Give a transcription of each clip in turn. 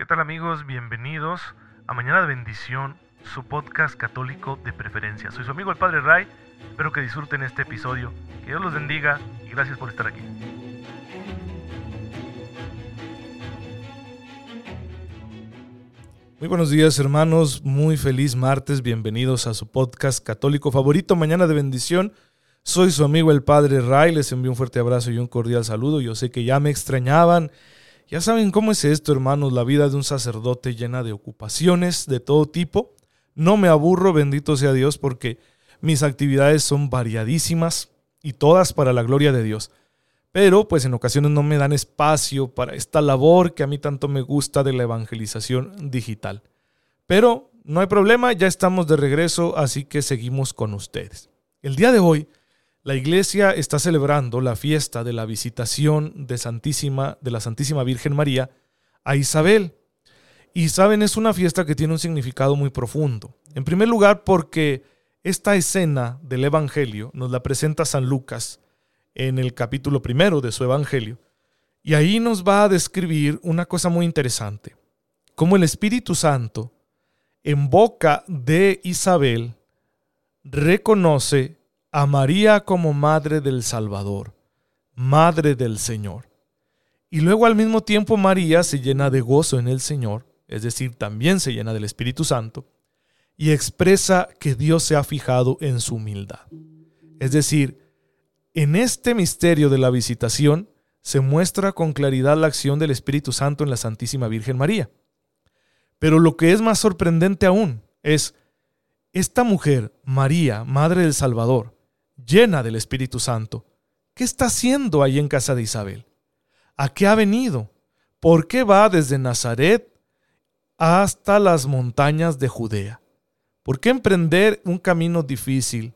¿Qué tal amigos? Bienvenidos a Mañana de Bendición, su podcast católico de preferencia. Soy su amigo el Padre Ray, espero que disfruten este episodio, que Dios los bendiga y gracias por estar aquí. Muy buenos días hermanos, muy feliz martes, bienvenidos a su podcast católico favorito, Mañana de Bendición. Soy su amigo el Padre Ray, les envío un fuerte abrazo y un cordial saludo. Yo sé que ya me extrañaban. Ya saben cómo es esto, hermanos, la vida de un sacerdote llena de ocupaciones de todo tipo. No me aburro, bendito sea Dios, porque mis actividades son variadísimas y todas para la gloria de Dios. Pero pues en ocasiones no me dan espacio para esta labor que a mí tanto me gusta de la evangelización digital. Pero no hay problema, ya estamos de regreso, así que seguimos con ustedes. El día de hoy la iglesia está celebrando la fiesta de la visitación de, Santísima, de la Santísima Virgen María a Isabel. Y saben, es una fiesta que tiene un significado muy profundo. En primer lugar, porque esta escena del Evangelio nos la presenta San Lucas en el capítulo primero de su Evangelio. Y ahí nos va a describir una cosa muy interesante, cómo el Espíritu Santo en boca de Isabel reconoce a María como Madre del Salvador, Madre del Señor. Y luego al mismo tiempo María se llena de gozo en el Señor, es decir, también se llena del Espíritu Santo, y expresa que Dios se ha fijado en su humildad. Es decir, en este misterio de la visitación se muestra con claridad la acción del Espíritu Santo en la Santísima Virgen María. Pero lo que es más sorprendente aún es esta mujer, María, Madre del Salvador, llena del Espíritu Santo, ¿qué está haciendo ahí en casa de Isabel? ¿A qué ha venido? ¿Por qué va desde Nazaret hasta las montañas de Judea? ¿Por qué emprender un camino difícil?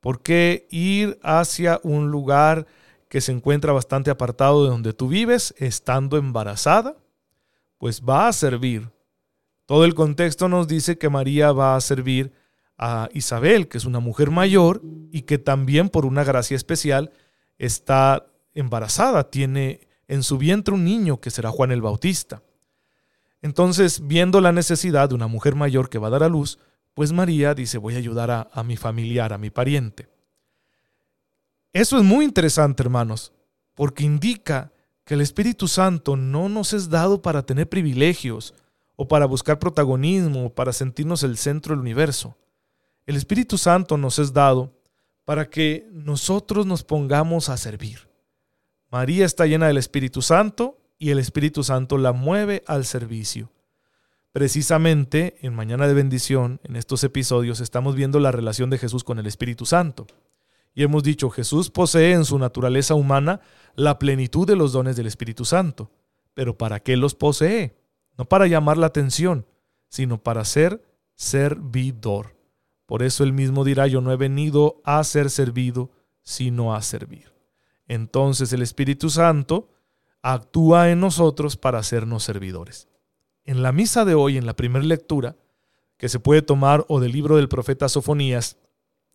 ¿Por qué ir hacia un lugar que se encuentra bastante apartado de donde tú vives, estando embarazada? Pues va a servir. Todo el contexto nos dice que María va a servir a Isabel, que es una mujer mayor y que también por una gracia especial está embarazada, tiene en su vientre un niño que será Juan el Bautista. Entonces, viendo la necesidad de una mujer mayor que va a dar a luz, pues María dice, voy a ayudar a, a mi familiar, a mi pariente. Eso es muy interesante, hermanos, porque indica que el Espíritu Santo no nos es dado para tener privilegios o para buscar protagonismo o para sentirnos el centro del universo. El Espíritu Santo nos es dado para que nosotros nos pongamos a servir. María está llena del Espíritu Santo y el Espíritu Santo la mueve al servicio. Precisamente en Mañana de Bendición, en estos episodios, estamos viendo la relación de Jesús con el Espíritu Santo. Y hemos dicho, Jesús posee en su naturaleza humana la plenitud de los dones del Espíritu Santo. Pero ¿para qué los posee? No para llamar la atención, sino para ser servidor. Por eso él mismo dirá, yo no he venido a ser servido, sino a servir. Entonces el Espíritu Santo actúa en nosotros para hacernos servidores. En la misa de hoy, en la primera lectura, que se puede tomar o del libro del profeta Sofonías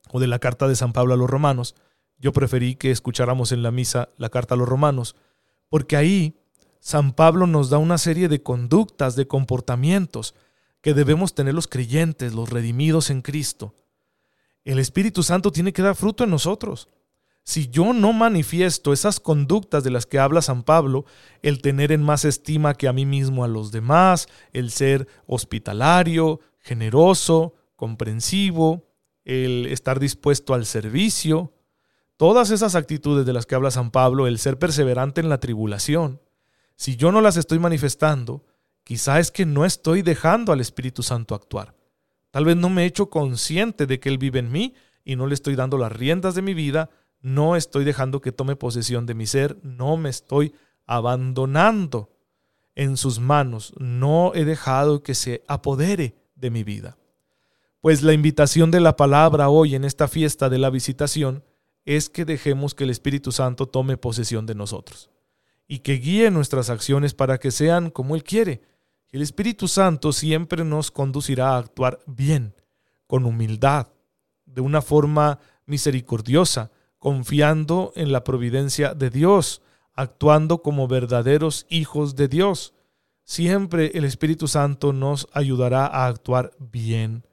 o de la carta de San Pablo a los romanos, yo preferí que escucháramos en la misa la carta a los romanos, porque ahí San Pablo nos da una serie de conductas, de comportamientos que debemos tener los creyentes, los redimidos en Cristo. El Espíritu Santo tiene que dar fruto en nosotros. Si yo no manifiesto esas conductas de las que habla San Pablo, el tener en más estima que a mí mismo a los demás, el ser hospitalario, generoso, comprensivo, el estar dispuesto al servicio, todas esas actitudes de las que habla San Pablo, el ser perseverante en la tribulación, si yo no las estoy manifestando, quizá es que no estoy dejando al Espíritu Santo actuar. Tal vez no me he hecho consciente de que Él vive en mí y no le estoy dando las riendas de mi vida no estoy dejando que tome posesión de mi ser, no me estoy abandonando en sus manos, no he dejado que se apodere de mi vida. Pues la invitación de la palabra hoy en esta fiesta de la visitación es que dejemos que el Espíritu Santo tome posesión de nosotros y que guíe nuestras acciones para que sean como Él quiere. El Espíritu Santo siempre nos conducirá a actuar bien, con humildad, de una forma misericordiosa, confiando en la providencia de Dios, actuando como verdaderos hijos de Dios. siempre el Espíritu Santo nos ayudará a actuar bien.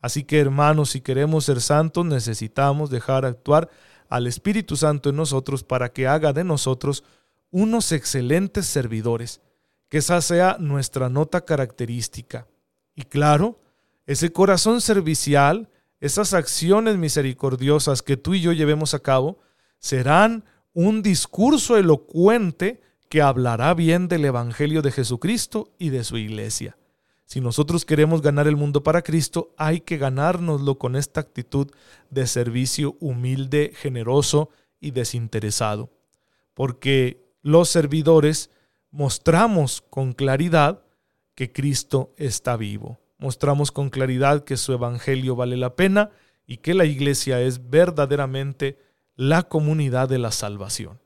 Así que hermanos, si queremos ser santos, necesitamos dejar actuar al Espíritu Santo en nosotros para que haga de nosotros unos excelentes servidores, que esa sea nuestra nota característica. Y claro, ese corazón servicial, esas acciones misericordiosas que tú y yo llevemos a cabo, serán un discurso elocuente que hablará bien del Evangelio de Jesucristo y de su iglesia. Si nosotros queremos ganar el mundo para Cristo, hay que ganárnoslo con esta actitud de servicio humilde, generoso y desinteresado. Porque los servidores mostramos con claridad que Cristo está vivo. Mostramos con claridad que su Evangelio vale la pena y que la iglesia es verdaderamente la comunidad de la salvación.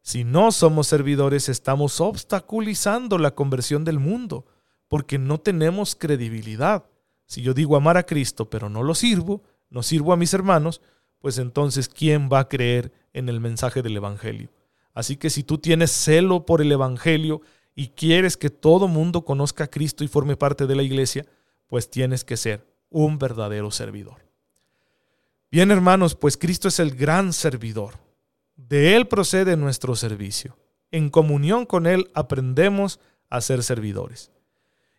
Si no somos servidores, estamos obstaculizando la conversión del mundo, porque no tenemos credibilidad. Si yo digo amar a Cristo, pero no lo sirvo, no sirvo a mis hermanos, pues entonces, ¿quién va a creer en el mensaje del Evangelio? Así que si tú tienes celo por el Evangelio y quieres que todo mundo conozca a Cristo y forme parte de la iglesia, pues tienes que ser un verdadero servidor. Bien hermanos, pues Cristo es el gran servidor. De Él procede nuestro servicio. En comunión con Él aprendemos a ser servidores.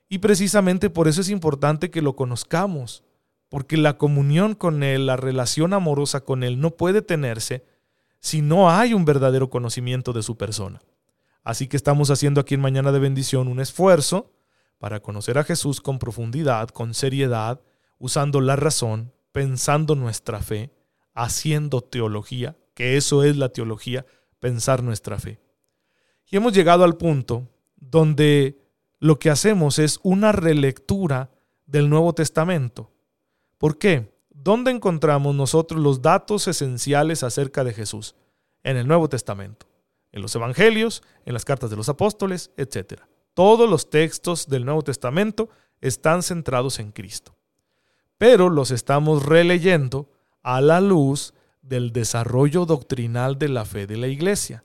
Y precisamente por eso es importante que lo conozcamos, porque la comunión con Él, la relación amorosa con Él no puede tenerse si no hay un verdadero conocimiento de su persona. Así que estamos haciendo aquí en Mañana de Bendición un esfuerzo para conocer a Jesús con profundidad, con seriedad, usando la razón, pensando nuestra fe, haciendo teología, que eso es la teología, pensar nuestra fe. Y hemos llegado al punto donde lo que hacemos es una relectura del Nuevo Testamento. ¿Por qué? ¿Dónde encontramos nosotros los datos esenciales acerca de Jesús? En el Nuevo Testamento, en los Evangelios, en las cartas de los apóstoles, etc. Todos los textos del Nuevo Testamento están centrados en Cristo. Pero los estamos releyendo a la luz del desarrollo doctrinal de la fe de la Iglesia,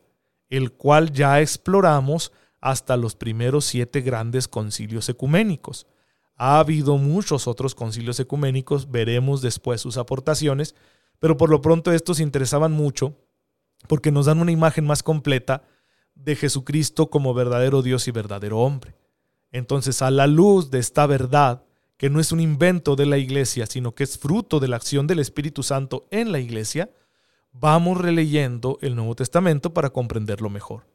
el cual ya exploramos hasta los primeros siete grandes concilios ecuménicos. Ha habido muchos otros concilios ecuménicos, veremos después sus aportaciones, pero por lo pronto estos interesaban mucho porque nos dan una imagen más completa de Jesucristo como verdadero Dios y verdadero hombre. Entonces, a la luz de esta verdad, que no es un invento de la iglesia, sino que es fruto de la acción del Espíritu Santo en la iglesia, vamos releyendo el Nuevo Testamento para comprenderlo mejor.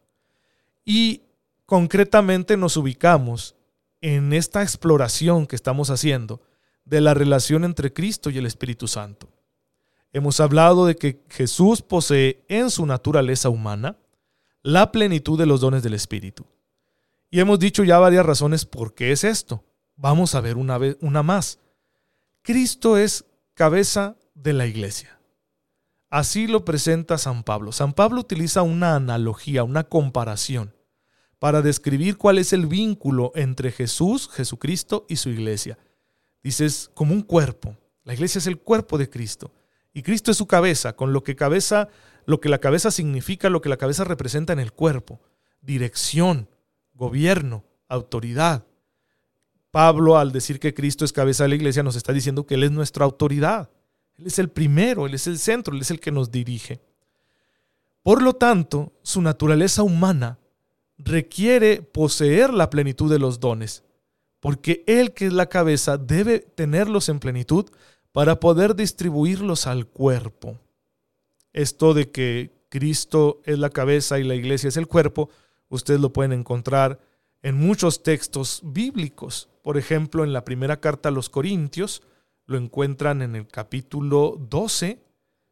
Y concretamente nos ubicamos en esta exploración que estamos haciendo de la relación entre Cristo y el Espíritu Santo. Hemos hablado de que Jesús posee en su naturaleza humana la plenitud de los dones del Espíritu. Y hemos dicho ya varias razones por qué es esto. Vamos a ver una, vez, una más. Cristo es cabeza de la iglesia. Así lo presenta San Pablo. San Pablo utiliza una analogía, una comparación, para describir cuál es el vínculo entre Jesús, Jesucristo y su iglesia. Dices, como un cuerpo. La iglesia es el cuerpo de Cristo. Y Cristo es su cabeza, con lo que cabeza, lo que la cabeza significa, lo que la cabeza representa en el cuerpo. Dirección, gobierno, autoridad. Pablo, al decir que Cristo es cabeza de la iglesia, nos está diciendo que Él es nuestra autoridad. Él es el primero, Él es el centro, Él es el que nos dirige. Por lo tanto, su naturaleza humana requiere poseer la plenitud de los dones, porque Él que es la cabeza debe tenerlos en plenitud para poder distribuirlos al cuerpo. Esto de que Cristo es la cabeza y la iglesia es el cuerpo, ustedes lo pueden encontrar en muchos textos bíblicos. Por ejemplo, en la primera carta a los Corintios, lo encuentran en el capítulo 12.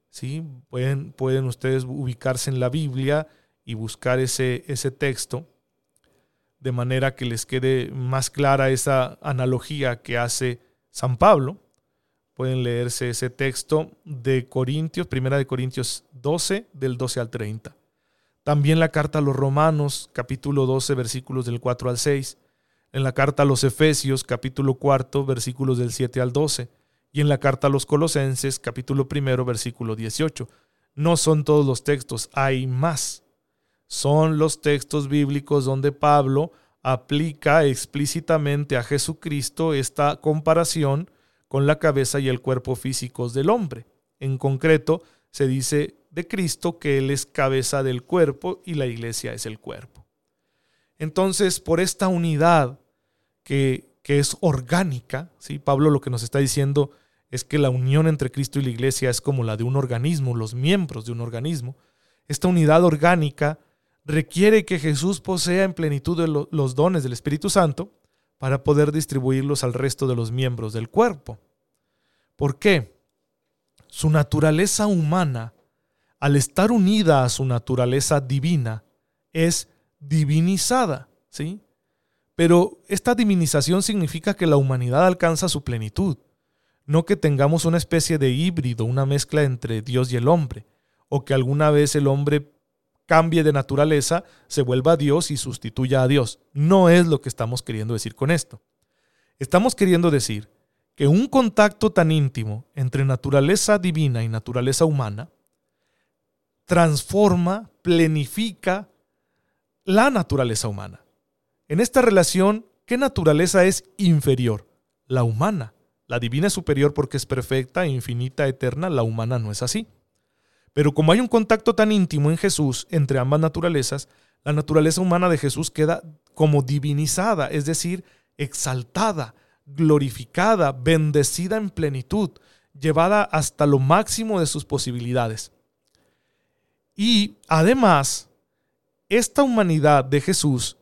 ¿sí? Pueden, pueden ustedes ubicarse en la Biblia y buscar ese, ese texto de manera que les quede más clara esa analogía que hace San Pablo. Pueden leerse ese texto de Corintios, primera de Corintios 12, del 12 al 30. También la carta a los Romanos, capítulo 12, versículos del 4 al 6 en la carta a los Efesios capítulo cuarto versículos del 7 al 12 y en la carta a los Colosenses capítulo primero versículo 18. No son todos los textos, hay más. Son los textos bíblicos donde Pablo aplica explícitamente a Jesucristo esta comparación con la cabeza y el cuerpo físicos del hombre. En concreto, se dice de Cristo que Él es cabeza del cuerpo y la iglesia es el cuerpo. Entonces, por esta unidad que, que es orgánica, ¿sí? Pablo lo que nos está diciendo es que la unión entre Cristo y la iglesia es como la de un organismo, los miembros de un organismo. Esta unidad orgánica requiere que Jesús posea en plenitud los dones del Espíritu Santo para poder distribuirlos al resto de los miembros del cuerpo. ¿Por qué? Su naturaleza humana, al estar unida a su naturaleza divina, es divinizada, ¿sí? Pero esta divinización significa que la humanidad alcanza su plenitud, no que tengamos una especie de híbrido, una mezcla entre Dios y el hombre, o que alguna vez el hombre cambie de naturaleza, se vuelva Dios y sustituya a Dios. No es lo que estamos queriendo decir con esto. Estamos queriendo decir que un contacto tan íntimo entre naturaleza divina y naturaleza humana transforma, plenifica la naturaleza humana. En esta relación, ¿qué naturaleza es inferior? La humana. La divina es superior porque es perfecta, infinita, eterna. La humana no es así. Pero como hay un contacto tan íntimo en Jesús entre ambas naturalezas, la naturaleza humana de Jesús queda como divinizada, es decir, exaltada, glorificada, bendecida en plenitud, llevada hasta lo máximo de sus posibilidades. Y además, esta humanidad de Jesús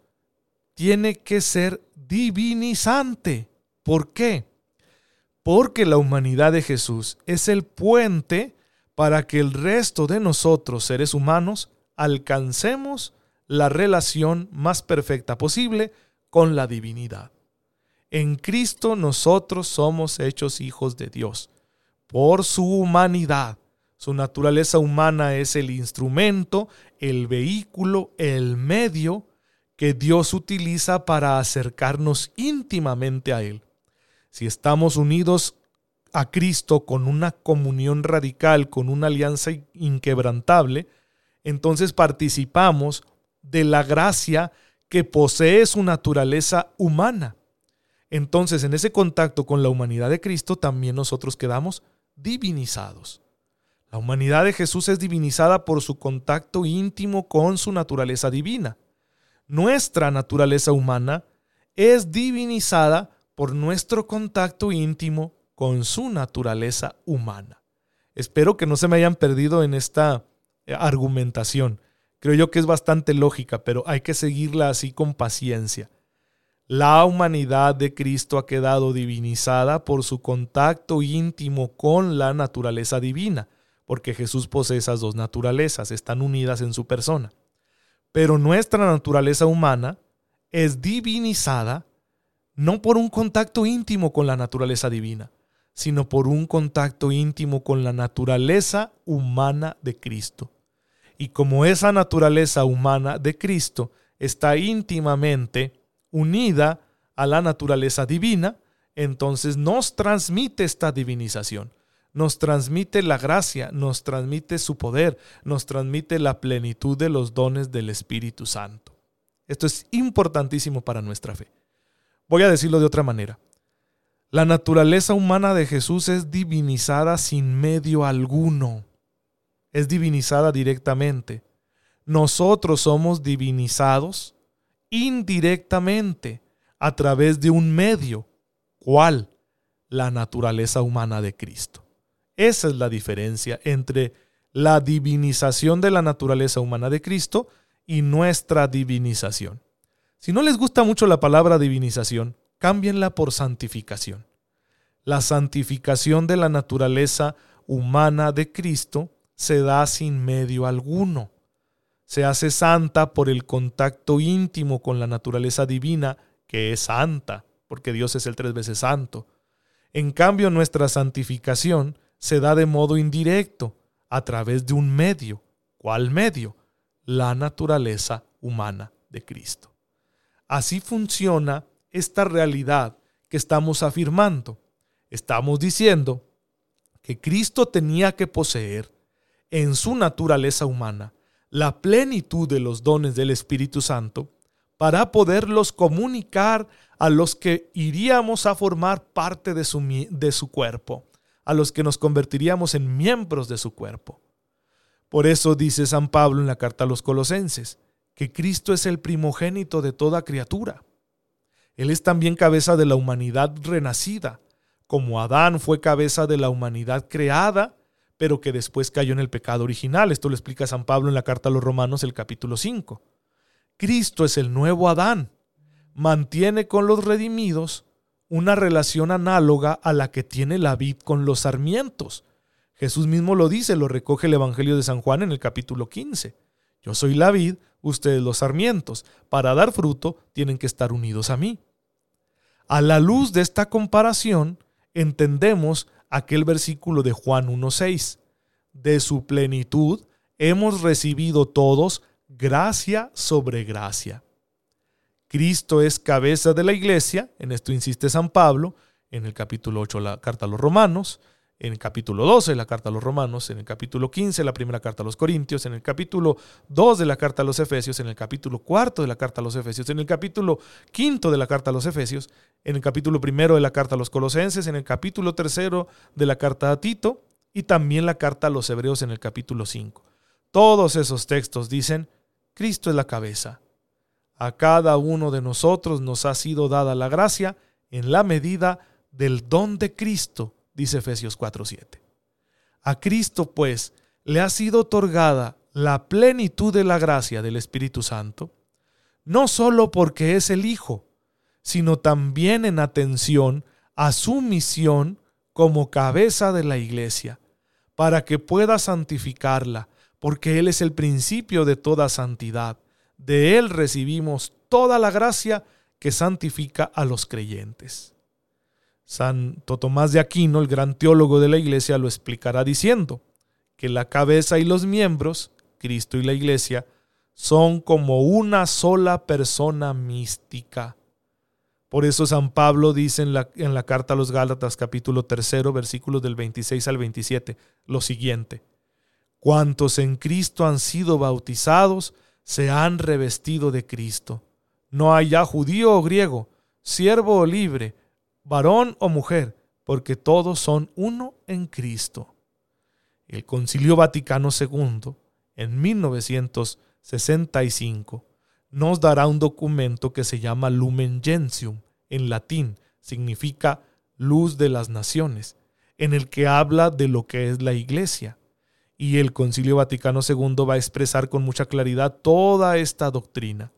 tiene que ser divinizante. ¿Por qué? Porque la humanidad de Jesús es el puente para que el resto de nosotros, seres humanos, alcancemos la relación más perfecta posible con la divinidad. En Cristo nosotros somos hechos hijos de Dios. Por su humanidad, su naturaleza humana es el instrumento, el vehículo, el medio que Dios utiliza para acercarnos íntimamente a Él. Si estamos unidos a Cristo con una comunión radical, con una alianza inquebrantable, entonces participamos de la gracia que posee su naturaleza humana. Entonces, en ese contacto con la humanidad de Cristo, también nosotros quedamos divinizados. La humanidad de Jesús es divinizada por su contacto íntimo con su naturaleza divina. Nuestra naturaleza humana es divinizada por nuestro contacto íntimo con su naturaleza humana. Espero que no se me hayan perdido en esta eh, argumentación. Creo yo que es bastante lógica, pero hay que seguirla así con paciencia. La humanidad de Cristo ha quedado divinizada por su contacto íntimo con la naturaleza divina, porque Jesús posee esas dos naturalezas, están unidas en su persona. Pero nuestra naturaleza humana es divinizada no por un contacto íntimo con la naturaleza divina, sino por un contacto íntimo con la naturaleza humana de Cristo. Y como esa naturaleza humana de Cristo está íntimamente unida a la naturaleza divina, entonces nos transmite esta divinización, nos transmite la gracia, nos transmite su poder, nos transmite la plenitud de los dones del Espíritu Santo. Esto es importantísimo para nuestra fe. Voy a decirlo de otra manera. La naturaleza humana de Jesús es divinizada sin medio alguno. Es divinizada directamente. Nosotros somos divinizados indirectamente a través de un medio. ¿Cuál? La naturaleza humana de Cristo. Esa es la diferencia entre la divinización de la naturaleza humana de Cristo y nuestra divinización. Si no les gusta mucho la palabra divinización, cámbienla por santificación. La santificación de la naturaleza humana de Cristo se da sin medio alguno. Se hace santa por el contacto íntimo con la naturaleza divina, que es santa, porque Dios es el tres veces santo. En cambio, nuestra santificación se da de modo indirecto, a través de un medio. ¿Cuál medio? La naturaleza humana de Cristo. Así funciona esta realidad que estamos afirmando. Estamos diciendo que Cristo tenía que poseer en su naturaleza humana la plenitud de los dones del Espíritu Santo para poderlos comunicar a los que iríamos a formar parte de su, de su cuerpo, a los que nos convertiríamos en miembros de su cuerpo. Por eso dice San Pablo en la carta a los colosenses, que Cristo es el primogénito de toda criatura. Él es también cabeza de la humanidad renacida, como Adán fue cabeza de la humanidad creada, pero que después cayó en el pecado original. Esto lo explica San Pablo en la carta a los Romanos, el capítulo 5. Cristo es el nuevo Adán. Mantiene con los redimidos una relación análoga a la que tiene la vid con los sarmientos. Jesús mismo lo dice, lo recoge el Evangelio de San Juan en el capítulo 15. Yo soy la vid, ustedes los sarmientos. Para dar fruto tienen que estar unidos a mí. A la luz de esta comparación, entendemos aquel versículo de Juan 1.6. De su plenitud hemos recibido todos gracia sobre gracia. Cristo es cabeza de la iglesia, en esto insiste San Pablo, en el capítulo 8 la carta a los romanos, en el capítulo 12 la carta a los romanos, en el capítulo 15 la primera carta a los corintios, en el capítulo 2 de la carta a los efesios, en el capítulo 4 de la carta a los efesios, en el capítulo 5 de la carta a los efesios, en el capítulo 1 de la carta a los colosenses, en el capítulo 3 de la carta a Tito y también la carta a los hebreos en el capítulo 5. Todos esos textos dicen, Cristo es la cabeza. A cada uno de nosotros nos ha sido dada la gracia en la medida del don de Cristo dice Efesios 4:7. A Cristo, pues, le ha sido otorgada la plenitud de la gracia del Espíritu Santo, no sólo porque es el Hijo, sino también en atención a su misión como cabeza de la iglesia, para que pueda santificarla, porque Él es el principio de toda santidad. De Él recibimos toda la gracia que santifica a los creyentes. Santo Tomás de Aquino, el gran teólogo de la iglesia, lo explicará diciendo que la cabeza y los miembros, Cristo y la iglesia, son como una sola persona mística. Por eso San Pablo dice en la, en la carta a los Gálatas capítulo 3 versículos del 26 al 27 lo siguiente. Cuantos en Cristo han sido bautizados, se han revestido de Cristo. No hay ya judío o griego, siervo o libre, varón o mujer, porque todos son uno en Cristo. El Concilio Vaticano II, en 1965, nos dará un documento que se llama Lumen Gentium, en latín, significa luz de las naciones, en el que habla de lo que es la iglesia. Y el Concilio Vaticano II va a expresar con mucha claridad toda esta doctrina.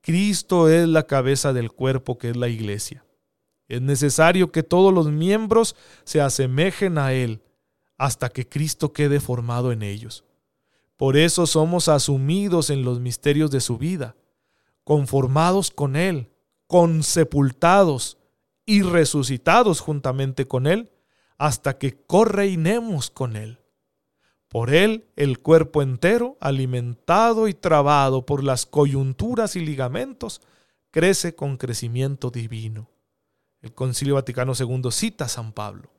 Cristo es la cabeza del cuerpo que es la iglesia. Es necesario que todos los miembros se asemejen a Él hasta que Cristo quede formado en ellos. Por eso somos asumidos en los misterios de su vida, conformados con Él, consepultados y resucitados juntamente con Él, hasta que correinemos con Él. Por Él el cuerpo entero, alimentado y trabado por las coyunturas y ligamentos, crece con crecimiento divino. El Concilio Vaticano II cita a San Pablo.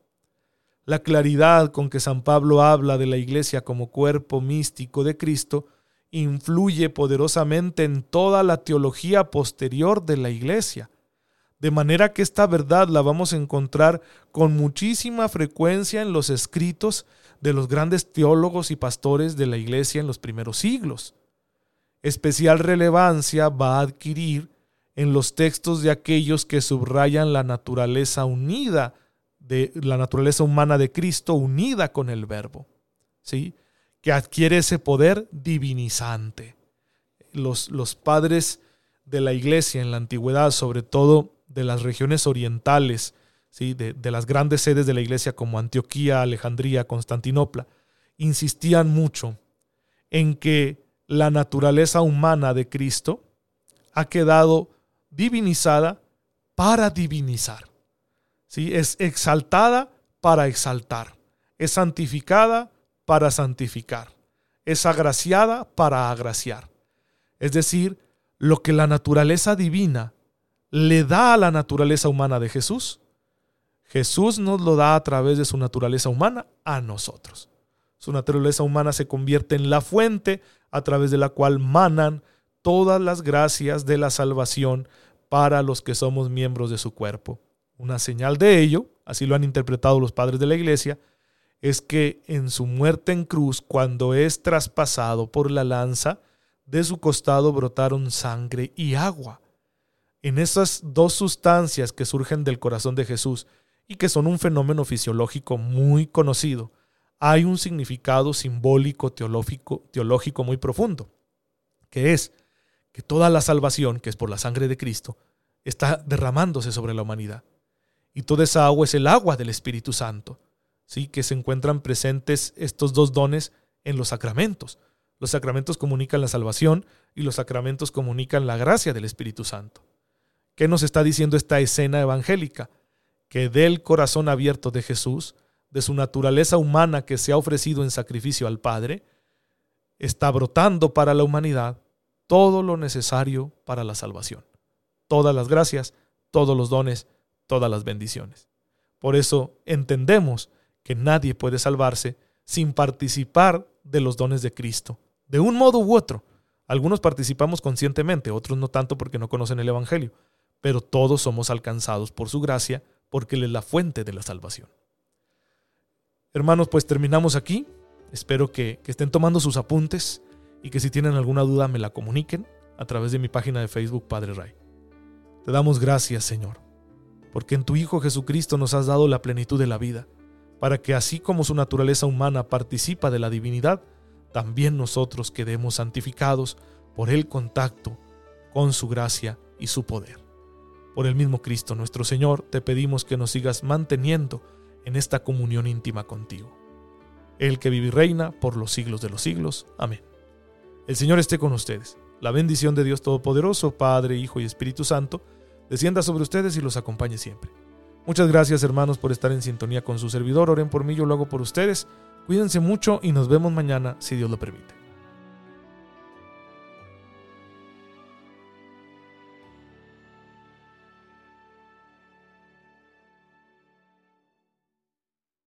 La claridad con que San Pablo habla de la Iglesia como cuerpo místico de Cristo influye poderosamente en toda la teología posterior de la Iglesia, de manera que esta verdad la vamos a encontrar con muchísima frecuencia en los escritos de los grandes teólogos y pastores de la Iglesia en los primeros siglos. Especial relevancia va a adquirir en los textos de aquellos que subrayan la naturaleza unida de la naturaleza humana de Cristo unida con el verbo, ¿sí? Que adquiere ese poder divinizante. Los, los padres de la iglesia en la antigüedad, sobre todo de las regiones orientales, ¿sí? de, de las grandes sedes de la iglesia como Antioquía, Alejandría, Constantinopla, insistían mucho en que la naturaleza humana de Cristo ha quedado divinizada para divinizar. ¿Sí? Es exaltada para exaltar. Es santificada para santificar. Es agraciada para agraciar. Es decir, lo que la naturaleza divina le da a la naturaleza humana de Jesús, Jesús nos lo da a través de su naturaleza humana a nosotros. Su naturaleza humana se convierte en la fuente a través de la cual manan todas las gracias de la salvación para los que somos miembros de su cuerpo. Una señal de ello, así lo han interpretado los padres de la iglesia, es que en su muerte en cruz, cuando es traspasado por la lanza, de su costado brotaron sangre y agua. En esas dos sustancias que surgen del corazón de Jesús y que son un fenómeno fisiológico muy conocido, hay un significado simbólico teológico, muy profundo, que es que toda la salvación, que es por la sangre de Cristo, está derramándose sobre la humanidad. Y toda esa agua es el agua del Espíritu Santo, ¿sí? que se encuentran presentes estos dos dones en los sacramentos. Los sacramentos comunican la salvación y los sacramentos comunican la gracia del Espíritu Santo. ¿Qué nos está diciendo esta escena evangélica? Que del corazón abierto de Jesús, de su naturaleza humana que se ha ofrecido en sacrificio al Padre, está brotando para la humanidad todo lo necesario para la salvación. Todas las gracias, todos los dones, todas las bendiciones. Por eso entendemos que nadie puede salvarse sin participar de los dones de Cristo, de un modo u otro. Algunos participamos conscientemente, otros no tanto porque no conocen el Evangelio, pero todos somos alcanzados por su gracia porque Él es la fuente de la salvación. Hermanos, pues terminamos aquí. Espero que, estén tomando sus apuntes y que si tienen alguna duda me la comuniquen a través de mi página de Facebook Padre Ray. Te damos gracias, Señor, porque en tu Hijo Jesucristo nos has dado la plenitud de la vida, para que así como su naturaleza humana participa de la divinidad, también nosotros quedemos santificados por el contacto con su gracia y su poder. Por el mismo Cristo nuestro Señor, te pedimos que nos sigas manteniendo en esta comunión íntima contigo. El que vive y reina por los siglos de los siglos. Amén. El Señor esté con ustedes. La bendición de Dios Todopoderoso, Padre, Hijo y Espíritu Santo, descienda sobre ustedes y los acompañe siempre. Muchas gracias hermanos por estar en sintonía con su servidor. Oren por mí, yo lo hago por ustedes. Cuídense mucho y nos vemos mañana si Dios lo permite.